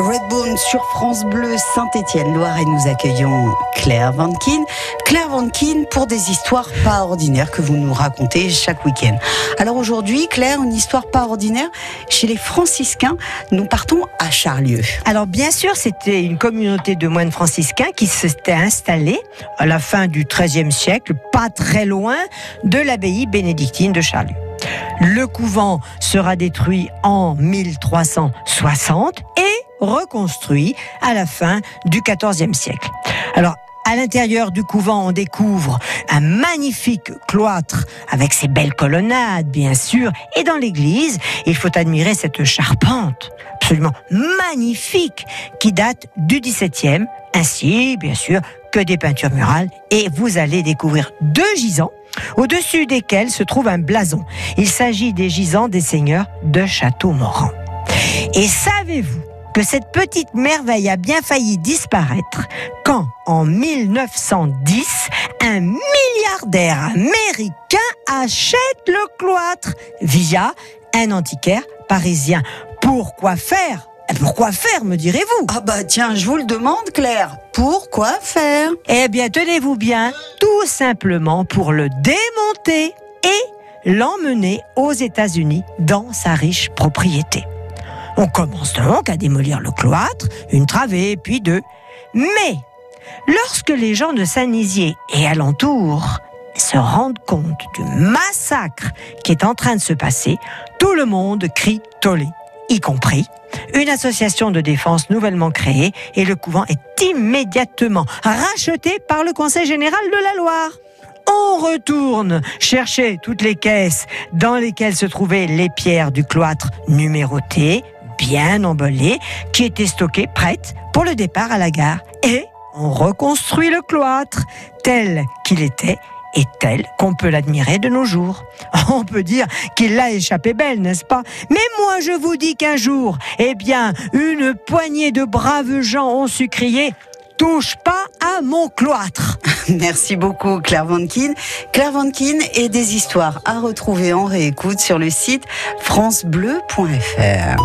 Redbone sur France Bleu Saint-Étienne Loire et nous accueillons Claire Vankin. Claire Vankin pour des histoires pas ordinaires que vous nous racontez chaque week-end. Alors aujourd'hui, Claire, une histoire pas ordinaire chez les franciscains. Nous partons à Charlieu. Alors bien sûr, c'était une communauté de moines franciscains qui s'était installée à la fin du XIIIe siècle, pas très loin de l'abbaye bénédictine de Charlieu. Le couvent sera détruit en 1360 et reconstruit à la fin du XIVe siècle. Alors, à l'intérieur du couvent, on découvre un magnifique cloître avec ses belles colonnades, bien sûr. Et dans l'église, il faut admirer cette charpente absolument magnifique qui date du XVIIe, ainsi, bien sûr, que des peintures murales. Et vous allez découvrir deux gisants au-dessus desquels se trouve un blason. Il s'agit des gisants des seigneurs de Château-Morand. Et savez-vous que cette petite merveille a bien failli disparaître quand, en 1910, un milliardaire américain achète le cloître via un antiquaire parisien. Pourquoi faire? Pourquoi faire, me direz-vous? Ah bah tiens, je vous le demande, Claire. Pourquoi faire? Eh bien, tenez-vous bien, tout simplement pour le démonter et l'emmener aux États-Unis dans sa riche propriété. On commence donc à démolir le cloître, une travée, puis deux. Mais, lorsque les gens de Saint-Nizier et alentours se rendent compte du massacre qui est en train de se passer, tout le monde crie tollé, y compris une association de défense nouvellement créée et le couvent est immédiatement racheté par le Conseil général de la Loire. On retourne chercher toutes les caisses dans lesquelles se trouvaient les pierres du cloître numérotées, bien emballées, qui étaient stockées prêtes pour le départ à la gare. Et on reconstruit le cloître tel qu'il était et tel qu'on peut l'admirer de nos jours. On peut dire qu'il l'a échappé belle, n'est-ce pas? Mais moi, je vous dis qu'un jour, eh bien, une poignée de braves gens ont su crier touche pas à mon cloître. Merci beaucoup Claire Vankin. Claire Vankin et des histoires à retrouver en réécoute sur le site francebleu.fr.